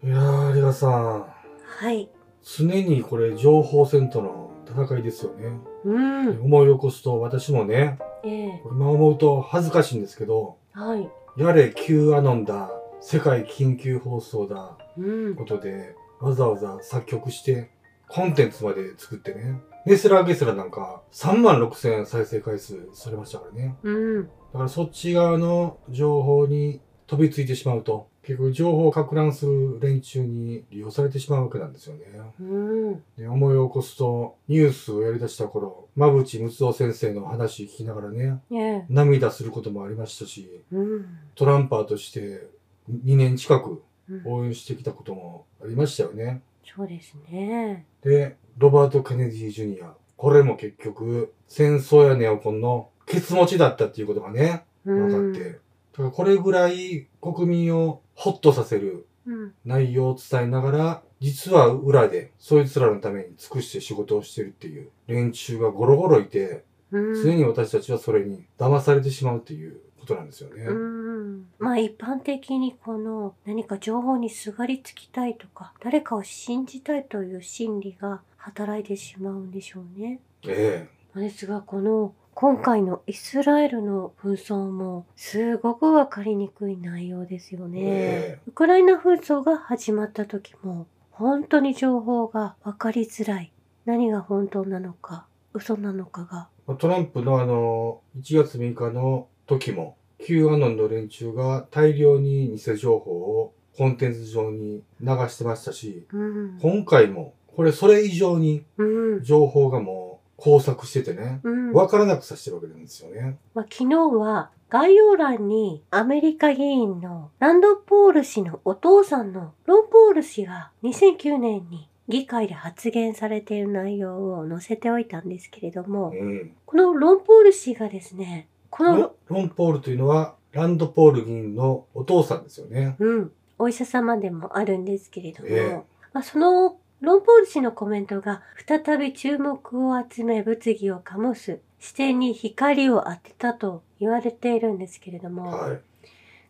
いやー、リガさん。はい。常にこれ情報戦との戦いですよね。うん。思い起こすと私もね、ええ今思うと恥ずかしいんですけど、はい。やれ Q アノンだ、世界緊急放送だ、うん。ことで、わざわざ作曲して、コンテンツまで作ってね。ネスラーゲスラなんか3万6千再生回数されましたからね。うん。だからそっち側の情報に飛びついてしまうと、結局情報を拡乱する連中に利用されてしまうわけなんですよね。うん。で思い起こすと、ニュースをやり出した頃、馬淵睦夫先生の話聞きながらね、ええ涙することもありましたし、うん。トランパーとして2年近くうん応援してきたこともありましたよね。そうですね。で、ロバート・ケネディ・ジュニア。これも結局、戦争やネオコンのケツ持ちだったっていうことがね、うん。分かって。これぐらい国民をホッとさせるうん。内容を伝えながら、実は裏で、そいつらのために尽くして仕事をしてるっていう連中がゴロゴロいて、うん。常に私たちはそれに騙されてしまうっていうことなんですよね。うん。まあ一般的にこの何か情報にすがりつきたいとか、誰かを信じたいという心理が働いてしまうんでしょうね。えですがこの今回のイスラエルの紛争もすごくわかりにくい内容ですよね。えウクライナ紛争が始まった時も本当に情報がわかりづらい。何が本当なのか、嘘なのかが。えトランプのあの、1月6日の時も、Q アノンの連中が大量に偽情報をコンテンツ上に流してましたし、うん。今回も、これそれ以上にうん。情報がもう工作しててね、うん。わからなくさせてるわけなんですよね。まあ、昨日は概要欄にアメリカ議員のランドポール氏のお父さんのロン・ポール氏が2009年に議会で発言されている内容を載せておいたんですけれども、うん。このロン・ポール氏がですね、このロロンポールというのは、ランドポール議員のお父さんですよね。うん、お医者様でもあるんですけれども、ええまあ、そのロンポール氏のコメントが再び注目を集め物議を醸す視点に光を当てたと言われているんですけれども、はい。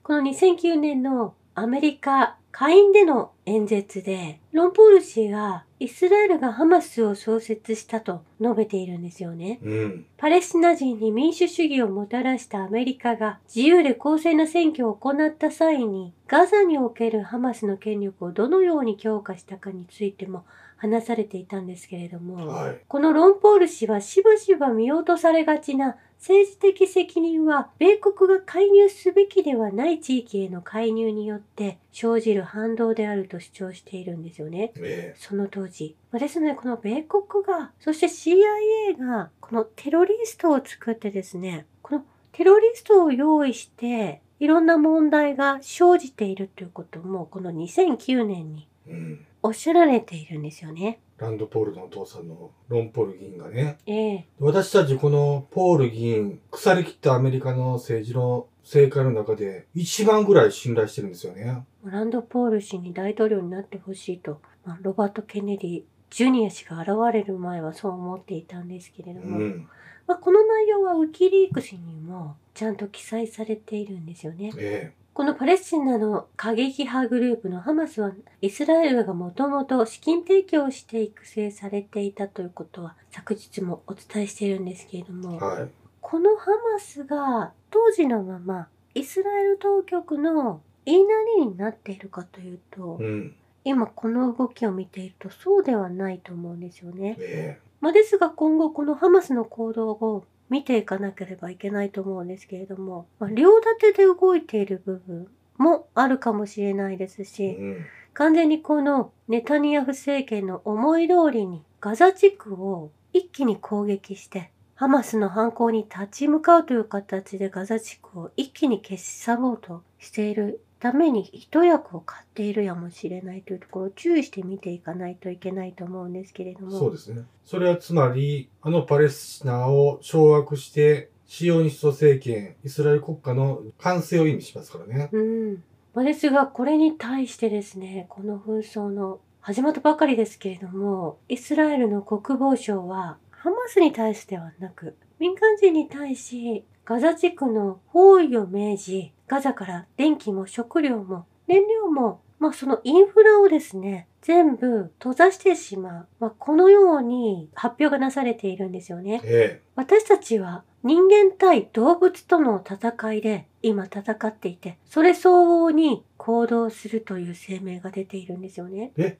この2009年のアメリカ下院での演説でロンポール氏がイスラエルがハマスを創設したと述べているんですよね。うん。パレスチナ人に民主主義をもたらしたアメリカが自由で公正な選挙を行った際にガザにおけるハマスの権力をどのように強化したかについても話されていたんですけれども、はい。このロンポール氏はしばしば見落とされがちな政治的責任は米国が介入すべきではない地域への介入によって生じる反動であると主張しているんですよね。えその当時。まあですので、この米国が、そして CIA が、このテロリストを作ってですね、このテロリストを用意して、いろんな問題が生じているということも、この2009年に。おっしゃられているんですよね。ランドポールのお父さんのロンポール議員がね、ええ私たちこのポール議員、腐りきったアメリカの政治の政界の中で一番ぐらい信頼してるんですよね。ランド・ポール氏に大統領になってほしいと、まあ、ロバート・ケネディ・ジュニア氏が現れる前はそう思っていたんですけれども、うん。まあ、この内容はウィキリークスにもちゃんと記載されているんですよね。えこのパレスチナの過激派グループのハマスはイスラエルがもともと資金提供して育成されていたということは昨日もお伝えしているんですけれどえも、はい。このハマスが当時のままイスラエル当局の言いなりになっているかというと、うん。今この動きを見ているとそうではないと思うんですよね。えまあ、ですが今後このハマスの行動を見ていかなければいけないと思うんですけれども、まあ、両立てで動いている部分もあるかもしれないですえし、うん。完全にこのネタニヤフ政権の思い通りにガザ地区を一気に攻撃して、ハマスの犯行に立ち向かうという形でガザ地区を一気に消し去ろうとしているために一役を買っているやもしれないというところを注意して見ていかないといけないと思うんですけれども。そうですね。それはつまり、あのパレスチナを掌握して、シオニスト政権、イスラエル国家の完成を意味しますからね。うん。まあですが、これに対してですね、この紛争の始まったばかりですけれども、イスラエルの国防省は、ハマスに対してはなく、民間人に対し、ガザ地区の包囲を命じ、ガザから電気も食料も燃料もまあそのインフラをですね、全部閉ざしてしまう。まあこのように発表がなされているんですよね。え私たちは人間対動物との戦いで今戦っていて、それ相応に行動するという声明が出ているんですよね。え？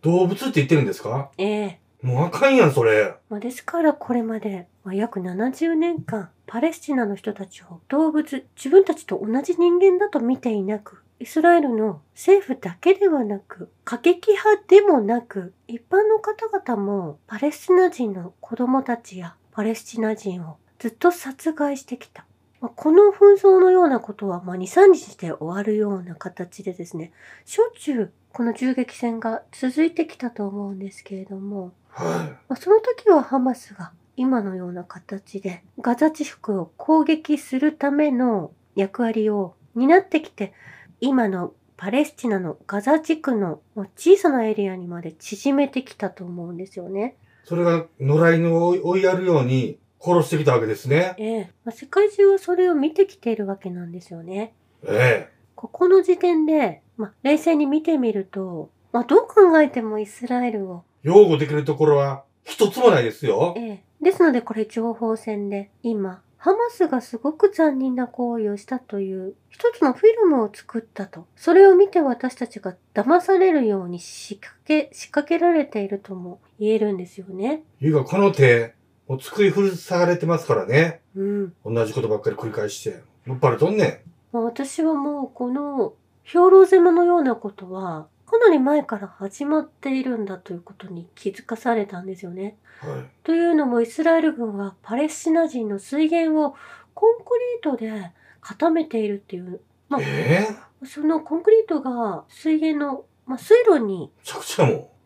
動物って言ってるんですか？ええもうあかんやん、それ。まあ、ですからこれまで、まあ、約70年間パレスチナの人たちを動物自分たちと同じ人間だと見ていなくイスラエルの政府だけではなく過激派でもなく一般の方々もパレスチナ人の子供たちやパレスチナ人をずっと殺害してきた。まあこの紛争のようなことは、まあ、2、3日で終わるような形でですね、しょっちゅうこの銃撃戦が続いてきたと思うんですけれども、はまあ、その時はハマスが今のような形でガザ地区を攻撃するための役割を担ってきて今のパレスチナのガザ地区の小さなエリアにまで縮めてきたと思うんですよね。い。それが野良犬を追いやるように殺してきたわけですね。ええまあ、世界中はそれを見てきているわけなんですよね。えここの時点で、まあ、冷静に見てみると、まあ、どう考えてもイスラエルをえ。擁護できるところは一つもないですよ。ええ。ですのでこれ情報戦で今、ハマスがすごく残忍な行為をしたという一つのフィルムを作ったと。それを見て私たちが騙されるように仕掛け、仕掛けられているとも言えるんですよね。いうか、この手、もう作り古されてますからね。うん。同じことばっかり繰り返して。もっぱらとんねまあ、私はもうこの兵糧攻めのようなことはかなり前から始まっているんだということに気づかされたんですよね。ん。はい。というのもイスラエル軍はパレスチナ人の水源をコンクリートで固めているっていう、まあ、ええそのコンクリートが水源の、まあ、水路に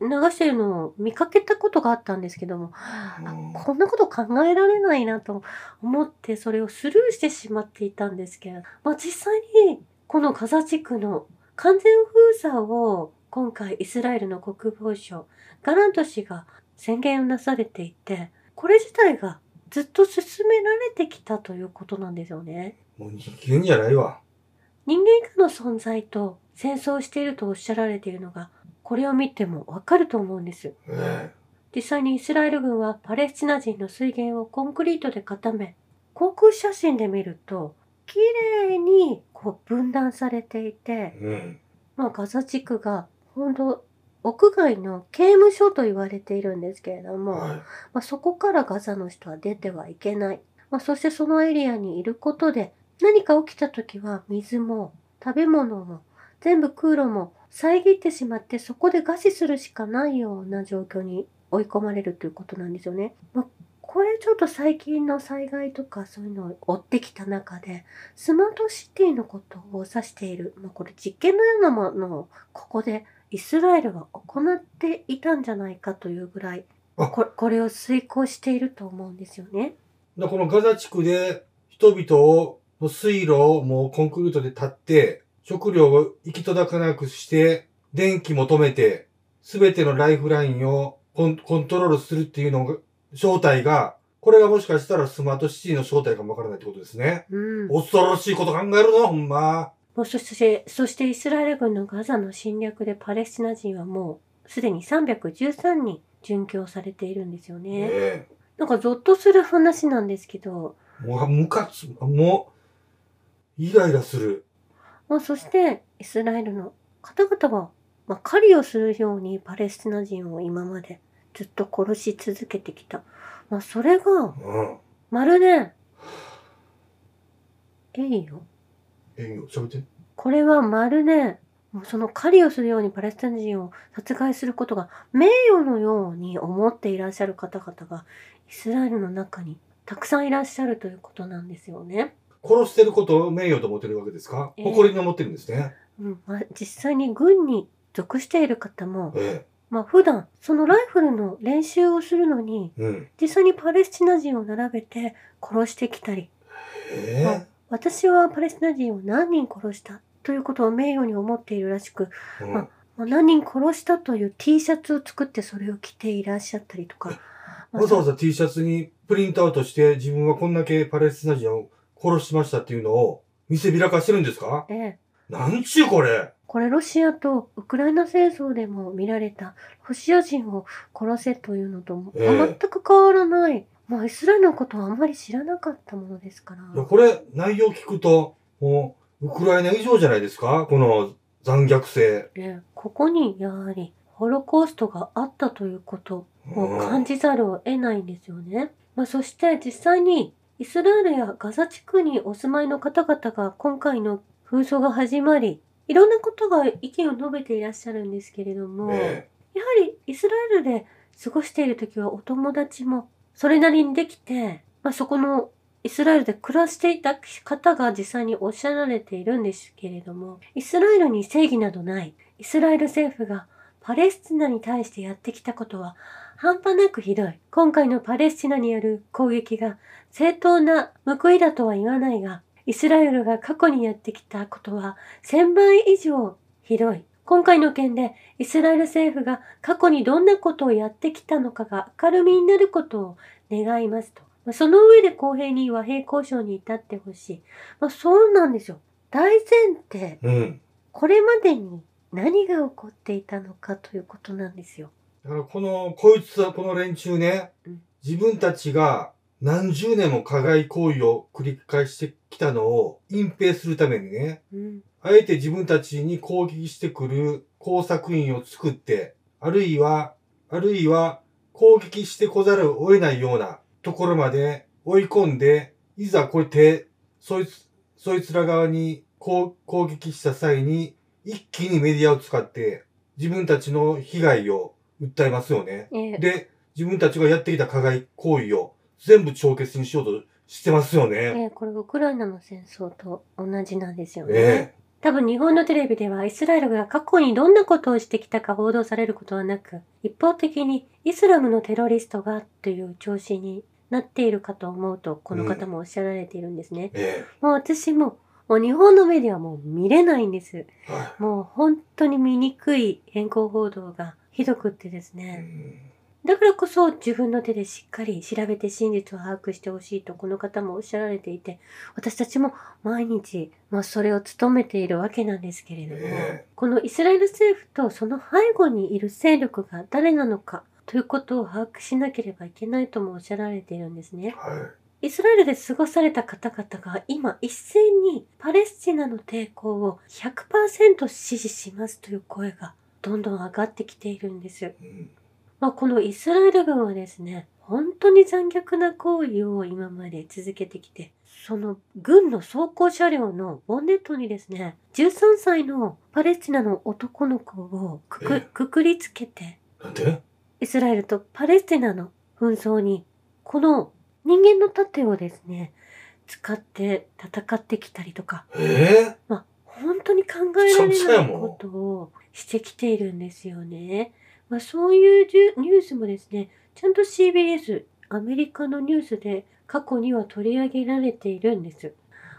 流しているのを見かけたことがあったんですけども、こんなこと考えられないなと思ってそれをスルーしてしまっていたんですけど、まあ、実際にこのガザ地区の完全封鎖を今回イスラエルの国防省ガラント氏が宣言をなされていてこれ自体がずっと進められてきたということなんですよね。もう人間じゃないわ。人間以下の存在と戦争をしているとおっしゃられているのがこれを見てもわかると思うんです。え実際にイスラエル軍はパレスチナ人の水源をコンクリートで固め航空写真で見ると綺麗にこう分断されていてえ、うん。まあ、ガザ地区が本当屋外の刑務所と言われているんですけれども、はい。まあ、そこからガザの人は出てはいけない、まあ、そしてそのエリアにいることで何か起きた時は水も食べ物も全部空路も遮ってしまってそこで餓死するしかないような状況に追い込まれるということなんですよね。まあこれちょっと最近の災害とかそういうのを追ってきた中でスマートシティのことを指している、まあ、これ実験のようなものをここでイスラエルは行っていたんじゃないかというぐらいあここれを遂行していると思うんですよね。だこのガザ地区で人々を、の水路をもうコンクリートで立って、食料を行き届かなくして、電気も止めて、すべてのライフラインをコンコントロールするっていうのが、正体が、これがもしかしたらスマートシティの正体かもわからないってことですね。うん、恐ろしいこと考えるな、ほんま。もうそしてそしてイスラエル軍のガザの侵略でパレスチナ人はもうすでに313人殉教されているんですよね。えなんかゾッとする話なんですけど、えもう、ムカつ、もう、イライラする。まあ、そしてイスラエルの方々は、まあ、狩りをするようにパレスチナ人を今までずっと殺し続けてきた。まあ、それがうん。まるで、えいよ。え喋って。これはまるで、もうその狩りをするようにパレスチナ人を殺害することが名誉のように思っていらっしゃる方々がイスラエルの中にたくさんいらっしゃるということなんですよね。殺してることを名誉と思ってるわけですか、ええ誇りに思ってるんですね。うんまあ、実際に軍に属している方も、えまあ、普段そのライフルの練習をするのにえ。うん。実際にパレスチナ人を並べて殺してきたりえ私はパレスチナ人を何人殺したということを名誉に思っているらしくえ。うんままあ何人殺したという T シャツを作ってそれを着ていらっしゃったりとか。まあわざわざ T シャツにプリントアウトして自分はこんだけパレスチナ人を殺しましたっていうのを見せびらかしてるんですか？ええ。なんちゅうこれ？これロシアとウクライナ戦争でも見られたロシア人を殺せというのと全く変わらない。まあイスラエルのことはあんまり知らなかったものですから。いや、これ、内容聞くと、もう、ウクライナ以上じゃないですか？この残虐性。ね、ここにやはりホロコーストがあったということを感じざるを得ないんですよね。まあ、そして実際にイスラエルやガザ地区にお住まいの方々が今回の紛争が始まり、いろんなことが意見を述べていらっしゃるんですけれども、ねやはりイスラエルで過ごしている時はお友達もそれなりにできて、まあ、そこのイスラエルで暮らしていた方が実際におっしゃられているんですけれども、イスラエルに正義などない。イスラエル政府がパレスチナに対してやってきたことは半端なくひどい。今回のパレスチナによる攻撃が正当な報いだとは言わないが、イスラエルが過去にやってきたことは1000倍以上ひどい。今回の件でイスラエル政府が過去にどんなことをやってきたのかが明るみになることを願いますと。まあその上で公平に和平交渉に至ってほしい。まあ、そうなんですよ。大前提、うん。これまでに何が起こっていたのかということなんですよ。だからこの、こいつはこの連中ねうん、自分たちが何十年も加害行為を繰り返してきたのを隠蔽するためにね、うん。あえて自分たちに攻撃してくる工作員を作って、あるいは、あるいは攻撃してこざるを得ないようなところまで追い込んで、いざこうやって、そいつ、そいつら側に攻攻撃した際に、一気にメディアを使って自分たちの被害を訴えますよね。ええで、自分たちがやってきた加害行為を全部帳消しにしようとしてますよえね。えこれウクライナの戦争と同じなんですよね。え多分日本のテレビではイスラエルが過去にどんなことをしてきたか報道されることはなく、一方的にイスラムのテロリストがという調子になっているかと思うと、この方もおっしゃられているんですね。え。えもう私も、もう日本のメディアはもう見れないんです。え。はもう本当に醜い変更報道がひどくってですい。うね。んだからこそ自分の手でしっかり調べて真実を把握してほしいとこの方もおっしゃられていて、私たちも毎日、まあそれを務めているわけなんですけれども、ええこのイスラエル政府とその背後にいる勢力が誰なのかということを把握しなければいけないともおっしゃられているんですね。はイスラエルで過ごされた方々が今一斉にパレスチナの抵抗を100%支持しますという声がどんどん上がってきているんです。い。うんまあ、このイスラエル軍はですね、本当に残虐な行為を今まで続けてきて、その軍の装甲車両のボンネットにですね、13歳のパレスチナの男の子をくくえ？くくりつけて、なんで？イスラエルとパレスチナの紛争に、この人間の盾をですね、使って戦ってきたりとか、え？えまあ、本当に考えられないことをしてきているんですよね。まあ、そういうニュースもですね、ちゃんと CBS、アメリカのニュースで過去には取り上げられているんです。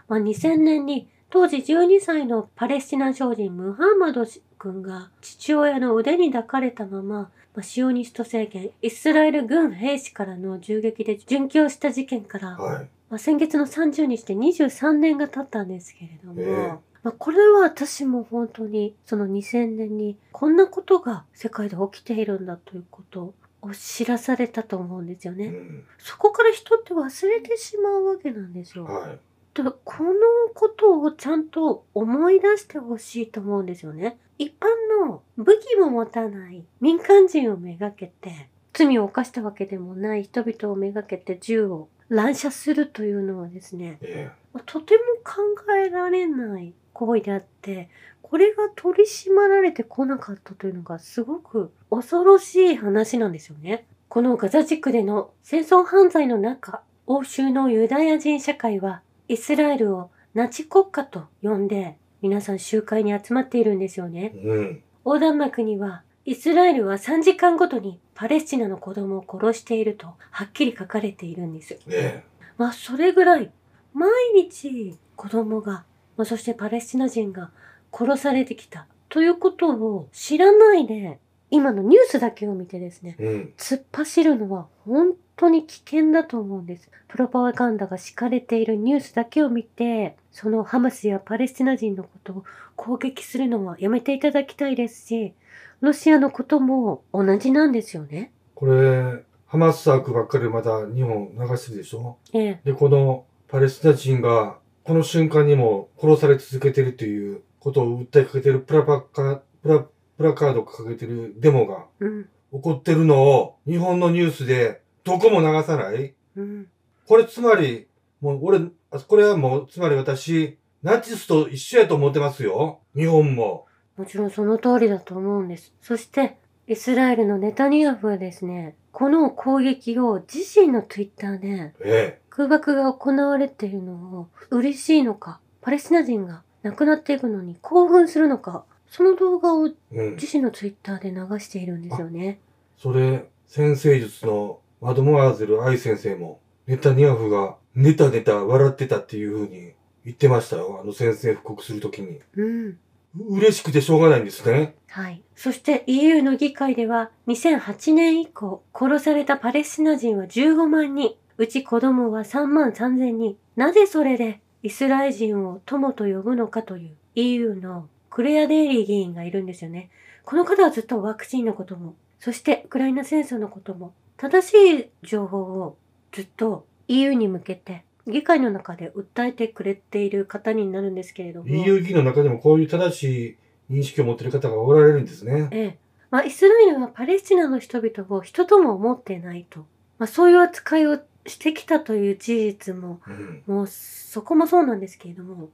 まあ、2000年に当時12歳のパレスチナ少人ムハンマド君が父親の腕に抱かれたまま、まあ、シオニスト政権、イスラエル軍兵士からの銃撃で殉教した事件から、はい。まあ、先月の30日で23年が経ったんですけれども、ええまあ、これは私も本当にその2000年にこんなことが世界で起きているんだということを知らされたと思うんですよね。うんそこから人って忘れてしまうわけなんですよ。はい。でこのことをちゃんと思い出してほしいと思うんですよね。一般の武器も持たない民間人をめがけて罪を犯したわけでもない人々をめがけて銃を乱射するというのはですね、えとても考えられない行為であって、これが取り締まられてこなかったというのがすごく恐ろしい話なんですよね。このガザ地区での戦争犯罪の中、欧州のユダヤ人社会はイスラエルをナチ国家と呼んで皆さん集会に集まっているんですよねえ。。うん。横断幕には、イスラエルは3時間ごとにパレスチナの子供を殺しているとはっきり書かれているんです。えまあそれぐらい毎日子供が、まあ、そしてパレスチナ人が殺されてきたということを知らないで今のニュースだけを見てですねえ。うん。突っ走るのは本当に危険だと思うんです。プロパガンダが敷かれているニュースだけを見てそのハマスやパレスチナ人のことを攻撃するのはやめていただきたいですし、ロシアのことも同じなんですよね。これ、ハマス悪ばっかりまだ日本流してるでしょ？ええ。で、このパレスチナ人がこの瞬間にも殺され続けてるということを訴えかけてるプラパカ、プラ、プラカードを掲げてるデモがうん。起こってるのを日本のニュースでどこも流さないうん。これつまり、もう俺、あこれはもう、つまり私、ナチスと一緒やと思ってますよ。日本も。もちろんその通りだと思うんです。そして、イスラエルのネタニヤフはですね、この攻撃を自身のツイッターでえ空爆が行われているのを嬉しいのか、パレスチナ人が亡くなっていくのに興奮するのか、その動画を。自身のツイッターで流しているんですよね。それ、先生術のマドモアーゼル愛先生も、ネタニヤフがネタネタ笑ってたっていう風に言ってましたよ。あの宣戦布告するときに。うん。嬉しくてしょうがないんですね。はい。そして EU の議会では2008年以降殺されたパレスチナ人は15万人、うち子供は3万3千人。なぜそれでイスラエル人を友と呼ぶのかという EU のクレア・デイリー議員がいるんですよね。この方はずっとワクチンのことも、そしてウクライナ戦争のことも、正しい情報をずっと EU に向けて議会の中で訴えてくれている方になるんですけれども。EU 議員の中でもこういう正しい認識を持っている方がおられるんですね。ええ。まあ、イスラエルはパレスチナの人々を人とも思ってないと。まあ、そういう扱いをしてきたという事実も、うん。もうそこもそうなんですけれども、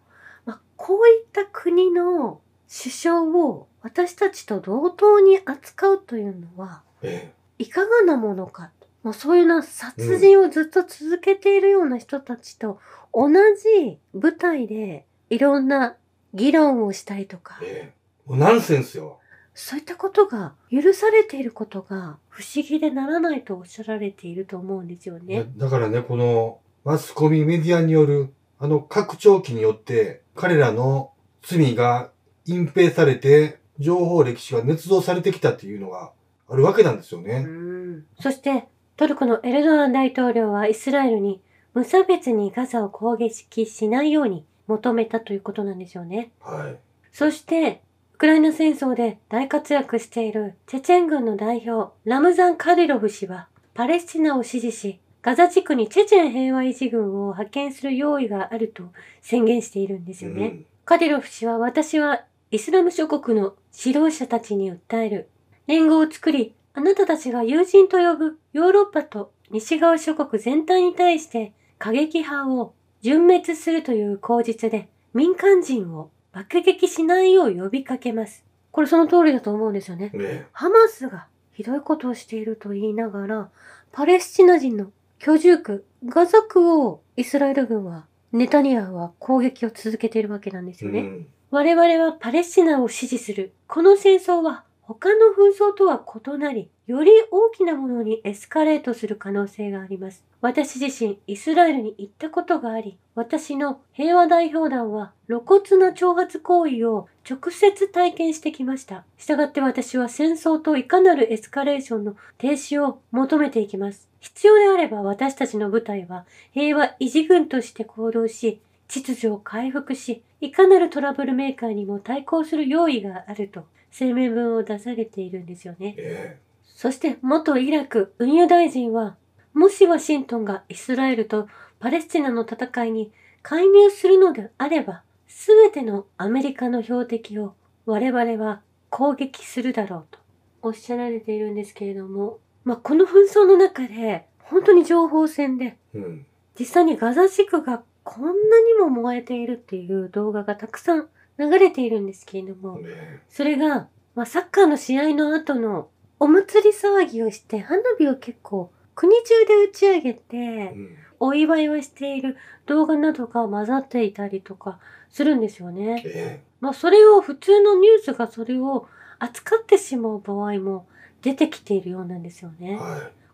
まあ、こういった国の首相を私たちと同等に扱うというのは、えいかがなものかと。もうそういうな殺人をずっと続けているような人たちと同じ舞台でいろんな議論をしたりとかえ。、ええ。もうナンセンスよ。そういったことが許されていることが不思議でならないとおっしゃられていると思うんですよね。だからね、このマスコミメディアによるあの拡張器によって彼らの罪が隠蔽されて情報歴史が捏造されてきたっていうのがあるわけなんですよね。そしてトルコのエルドアン大統領はイスラエルに無差別にガザを攻撃しないように求めたということなんですよね。はい。そしてウクライナ戦争で大活躍しているチェチェン軍の代表ラムザン・カディロフ氏はパレスチナを支持しガザ地区にチェチェン平和維持軍を派遣する用意があると宣言しているんですよね。うんカディロフ氏は私はイスラム諸国の指導者たちに訴える。連合を作り、あなたたちが友人と呼ぶヨーロッパと西側諸国全体に対して過激派を純滅するという口実で民間人を爆撃しないよう呼びかけます。これその通りだと思うんですよね。ねハマスがひどいことをしていると言いながら、パレスチナ人の居住区、ガザ区をイスラエル軍は、ネタニヤフは攻撃を続けているわけなんですよね。うん我々はパレスチナを支持する。この戦争は他の紛争とは異なり、より大きなものにエスカレートする可能性があります。私自身、イスラエルに行ったことがあり、私の平和代表団は露骨な挑発行為を直接体験してきました。したがって私は戦争といかなるエスカレーションの停止を求めていきます。必要であれば私たちの部隊は平和維持軍として行動し、秩序を回復し、いかなるトラブルメーカーにも対抗する用意があると声明文を出されているんですよね。えそして元イラク運輸大臣は、もしワシントンがイスラエルとパレスチナの戦いに介入するのであれば、すべてのアメリカの標的を我々は攻撃するだろうとおっしゃられているんですけれども、まあ、この紛争の中で本当に情報戦でえうん。実際にガザ地区がこんなにも燃えているっていう動画がたくさん流れているんですけれども、ねそれが、まあ、サッカーの試合の後のお祭り騒ぎをして花火を結構国中で打ち上げてうんお祝いをしている動画などが混ざっていたりとかするんですよね。えまあそれを普通のニュースがそれを扱ってしまう場合も出てきているようなんですよね。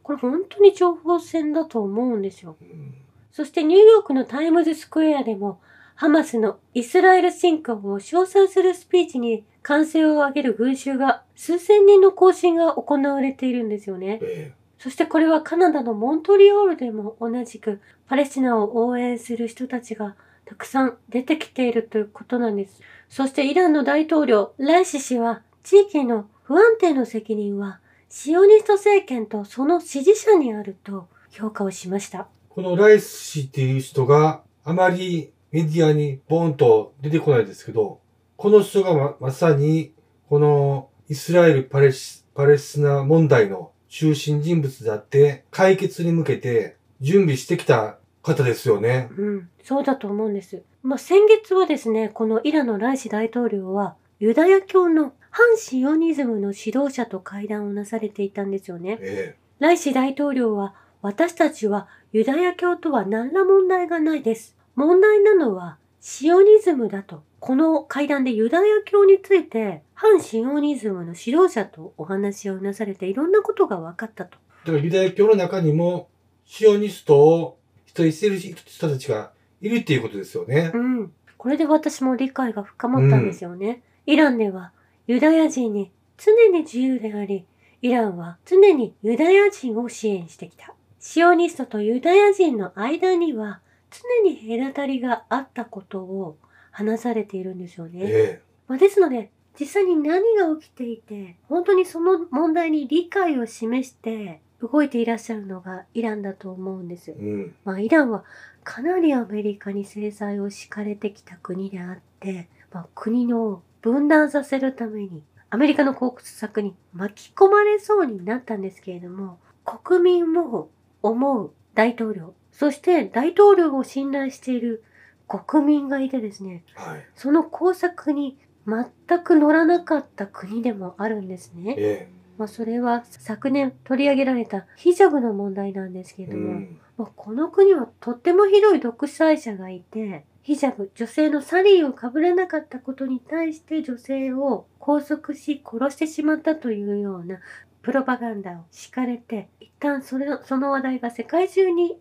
これ本当に情報戦だと思うんですよ。い。うんそしてニューヨークのタイムズスクエアでも、ハマスのイスラエル侵攻を称賛するスピーチに歓声を上げる群衆が数千人の行進が行われているんですよね。えそしてこれはカナダのモントリオールでも同じくパレスチナを応援する人たちがたくさん出てきているということなんです。そしてイランの大統領、ライシ氏は、地域の不安定の責任は、シオニスト政権とその支持者にあると評価をしました。このライス氏っていう人があまりメディアにボーンと出てこないですけど、この人がままさにこのイスラエル・パレスパレスチナ問題の中心人物であって解決に向けて準備してきた方ですよね。うん、そうだと思うんです。まあ、先月はですね、このイランのライシ大統領は、ユダヤ教の反シオニズムの指導者と会談をなされていたんですよね。えライシ大統領は、私たちはユダヤ教とは何ら問題がないです。問題なのはシオニズムだと。この会談でユダヤ教について反シオニズムの指導者とお話をなされていろんなことが分かったと。えだからユダヤ教の中にもシオニストを否定している人たちがいるっていうことですよねう。ん。これで私も理解が深まったんですよね。イランではユダヤ人に常に自由であり、イランは常にユダヤ人を支援してきた。シオニストとユダヤ人の間には常に隔たりがあったことを話されているんですよね。えまあ、ですので、実際に何が起きていて、本当にその問題に理解を示して動いていらっしゃるのがイランだと思うんですえ。うん。まあ、イランはかなりアメリカに制裁を敷かれてきた国であって、まあ、国の分断させるためにアメリカの国策に巻き込まれそうになったんですけれども、国民を思う大統領、そして大統領を信頼している国民がいてですね、はい。その工作に全く乗らなかった国でもあるんですね。えまあ、それは昨年取り上げられたヒジャブの問題なんですけえれども、うん。まあ、この国はとってもひどい独裁者がいて、ヒジャブ、女性のサリーをかぶらなかったことに対して女性を拘束し殺してしまったというようなプロパガンダを敷かれて、一旦それその話題が世界中に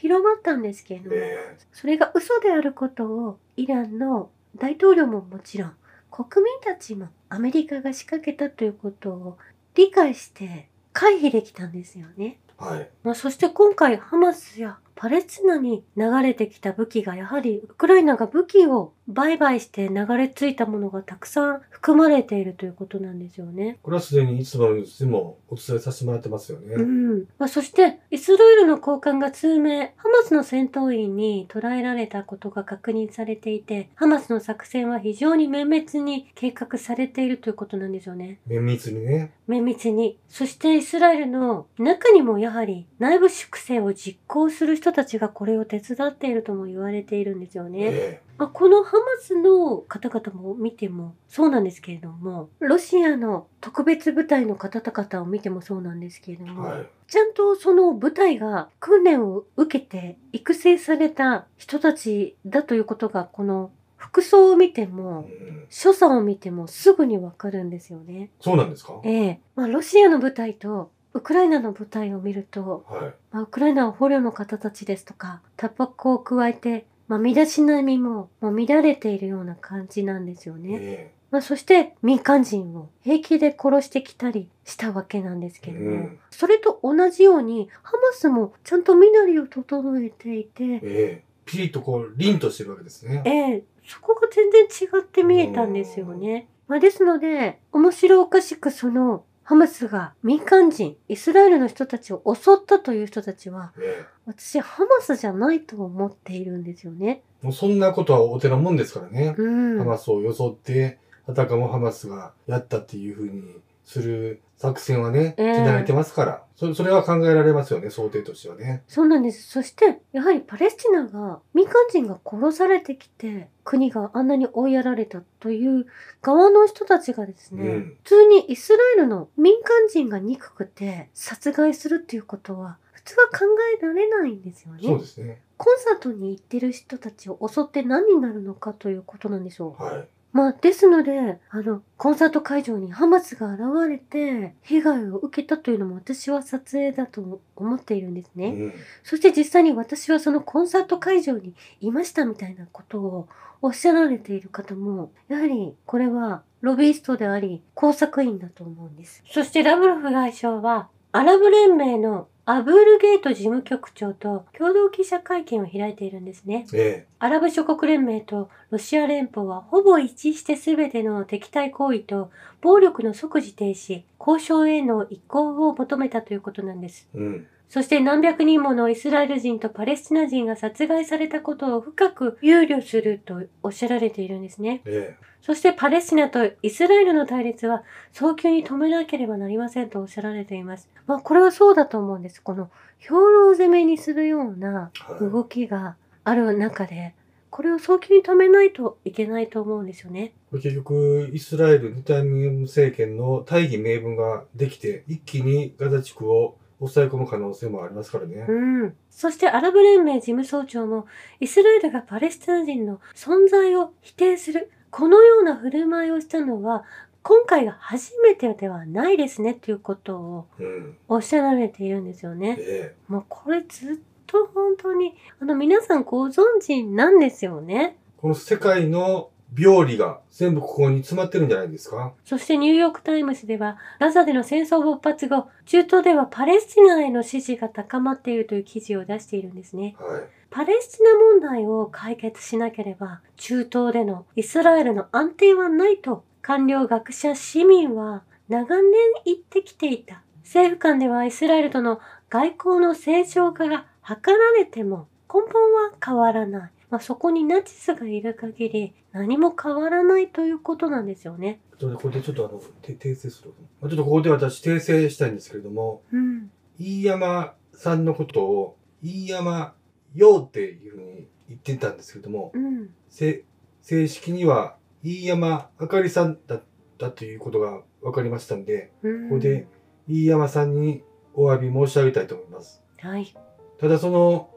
広まったんですけれども、えそれが嘘であることをイランの大統領ももちろん国民たちもアメリカが仕掛けたということを理解して回避できたんですよね。えはい。まあ、そして今回ハマスやパレスチナに流れてきた武器がやはりウクライナが武器を売買して流れ着いたものがたくさん含まれているということなんですよね。これはすでにいつもでもお伝えさせてもらってますよね。うん。まあ、そして、イスラエルの高官が数名、ハマスの戦闘員に捕らえられたことが確認されていて、ハマスの作戦は非常に綿密に計画されているということなんですよね。綿密にね。綿密に。そしてイスラエルの中にもやはり内部粛清を実行する人たちがこれを手伝っているとも言われているんですよね。えまあ、このハマスの方々も見てもそうなんですけれども、ロシアの特別部隊の方々を見てもそうなんですけれども、えはい。ちゃんとその部隊が訓練を受けて育成された人たちだということがこの服装を見てうもん所作を見てもすぐにわかるんですよね。そうなんですか？ええまあ、ロシアの部隊とウクライナの部隊を見ると、はい。まあ、ウクライナは捕虜の方たちですとかタバコを加えて、まあ、身だしなみももう乱れているような感じなんですよね。えまあ、そして民間人を平気で殺してきたりしたわけなんですけれども、うんそれと同じようにハマスもちゃんと身なりを整えていて、えええピリッとこう、凛としてるわけですね。ええそこが全然違って見えたんですよね。まあ、ですので面白おかしくそのハマスが民間人イスラエルの人たちを襲ったという人たちはえ私ハマスじゃないと思っているんですよね。えもうそんなことはお手のもんですからね。うん、ハマスを装って、あたかもハマスがやったっていうふうにする作戦はね、ええ手慣れてますから。そそれは考えられますよね、想定としてはね。そうなんです。そして、やはりパレスチナが、民間人が殺されてきて、国があんなに追いやられたという側の人たちがですね、うん普通にイスラエルの民間人が憎くて殺害するっていうことは、普通は考えられないんですよね。そうですね。コンサートに行ってる人たちを襲って何になるのかということなんでしょう。はい。まあ、ですので、あの、コンサート会場にハマスが現れて、被害を受けたというのも私は撮影だと思っているんですね。うん。そして実際に私はそのコンサート会場にいましたみたいなことをおっしゃられている方も、やはりこれはロビーストであり工作員だと思うんです。そしてラブロフ外相は、アラブ連盟のアブールゲート事務局長と共同記者会見を開いているんですね。えアラブ諸国連盟とロシア連邦はほぼ一致して全ての敵対行為と暴力の即時停止、交渉への移行を求めたということなんです。えうん。そして何百人ものイスラエル人とパレスチナ人が殺害されたことを深く憂慮するとおっしゃられているんですね。えそしてパレスチナとイスラエルの対立は早急に止めなければなりませんとおっしゃられています。まあこれはそうだと思うんです。この兵糧攻めにするようなえはい動きがある中で、これを早急に止めないといけないと思うんですよね。結局、イスラエル・ネタニヤフ政権の大義名分ができて、一気にガザ地区を抑え込む可能性もありますからね。うん。そしてアラブ連盟事務総長もイスラエルがパレスチナ人の存在を否定する。このような振る舞いをしたのは今回が初めてではないですねということをうん。おっしゃられているんですよね。えもうこれずっと本当にあの皆さんご存知なんですよね。えこの世界の病理が全部ここに詰まってるんじゃないですか？そしてニューヨークタイムズではガザでの戦争勃発後、中東ではパレスチナへの支持が高まっているという記事を出しているんですね。はい。パレスチナ問題を解決しなければ、中東でのイスラエルの安定はないと、官僚、学者、市民は長年言ってきていた。政府間ではイスラエルとの外交の正常化が図られても、根本は変わらない。まあ、そこにナチスがいる限り、何も変わらないということなんですよね。それでこれでちょっとあの、て訂正する。まあちょっとここで私訂正したいんですけれども、うん。飯山さんのことを、飯山陽っていうふうに言ってたんですけれども、うん。せ正式には飯山あかりさんだったということが分かりましたんで、うん。ここで飯山さんにお詫び申し上げたいと思います。はい。ただその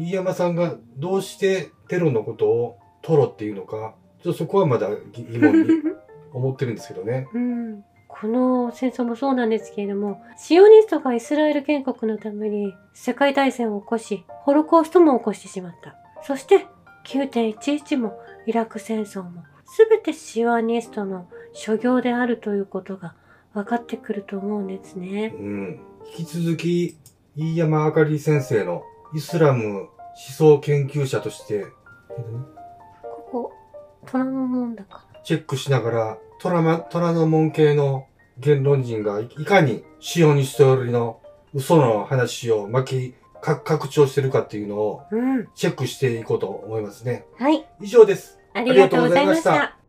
飯山さんがどうしてテロのことをトロっていうのか、ちょっとそこはまだ疑疑問に 思ってるんですけどね。うん、この戦争もそうなんですけれども、シオニストがイスラエル建国のために世界大戦を起こし、ホロコーストも起こしてしまった。そして、9.11もイラク戦争も、すべてシオニストの所業であるということが分かってくると思うんですうね。ん。引き続き飯山あかり先生のイスラム思想研究者として、ここ、虎の門だかチェックしながら、虎ま、虎ノ門系の言論人がいいかにシオニスト寄りの嘘の話を巻き、か拡張してるかっていうのをら。うん。チェックしていこうと思いますね。はい。以上です。ありがとうございました。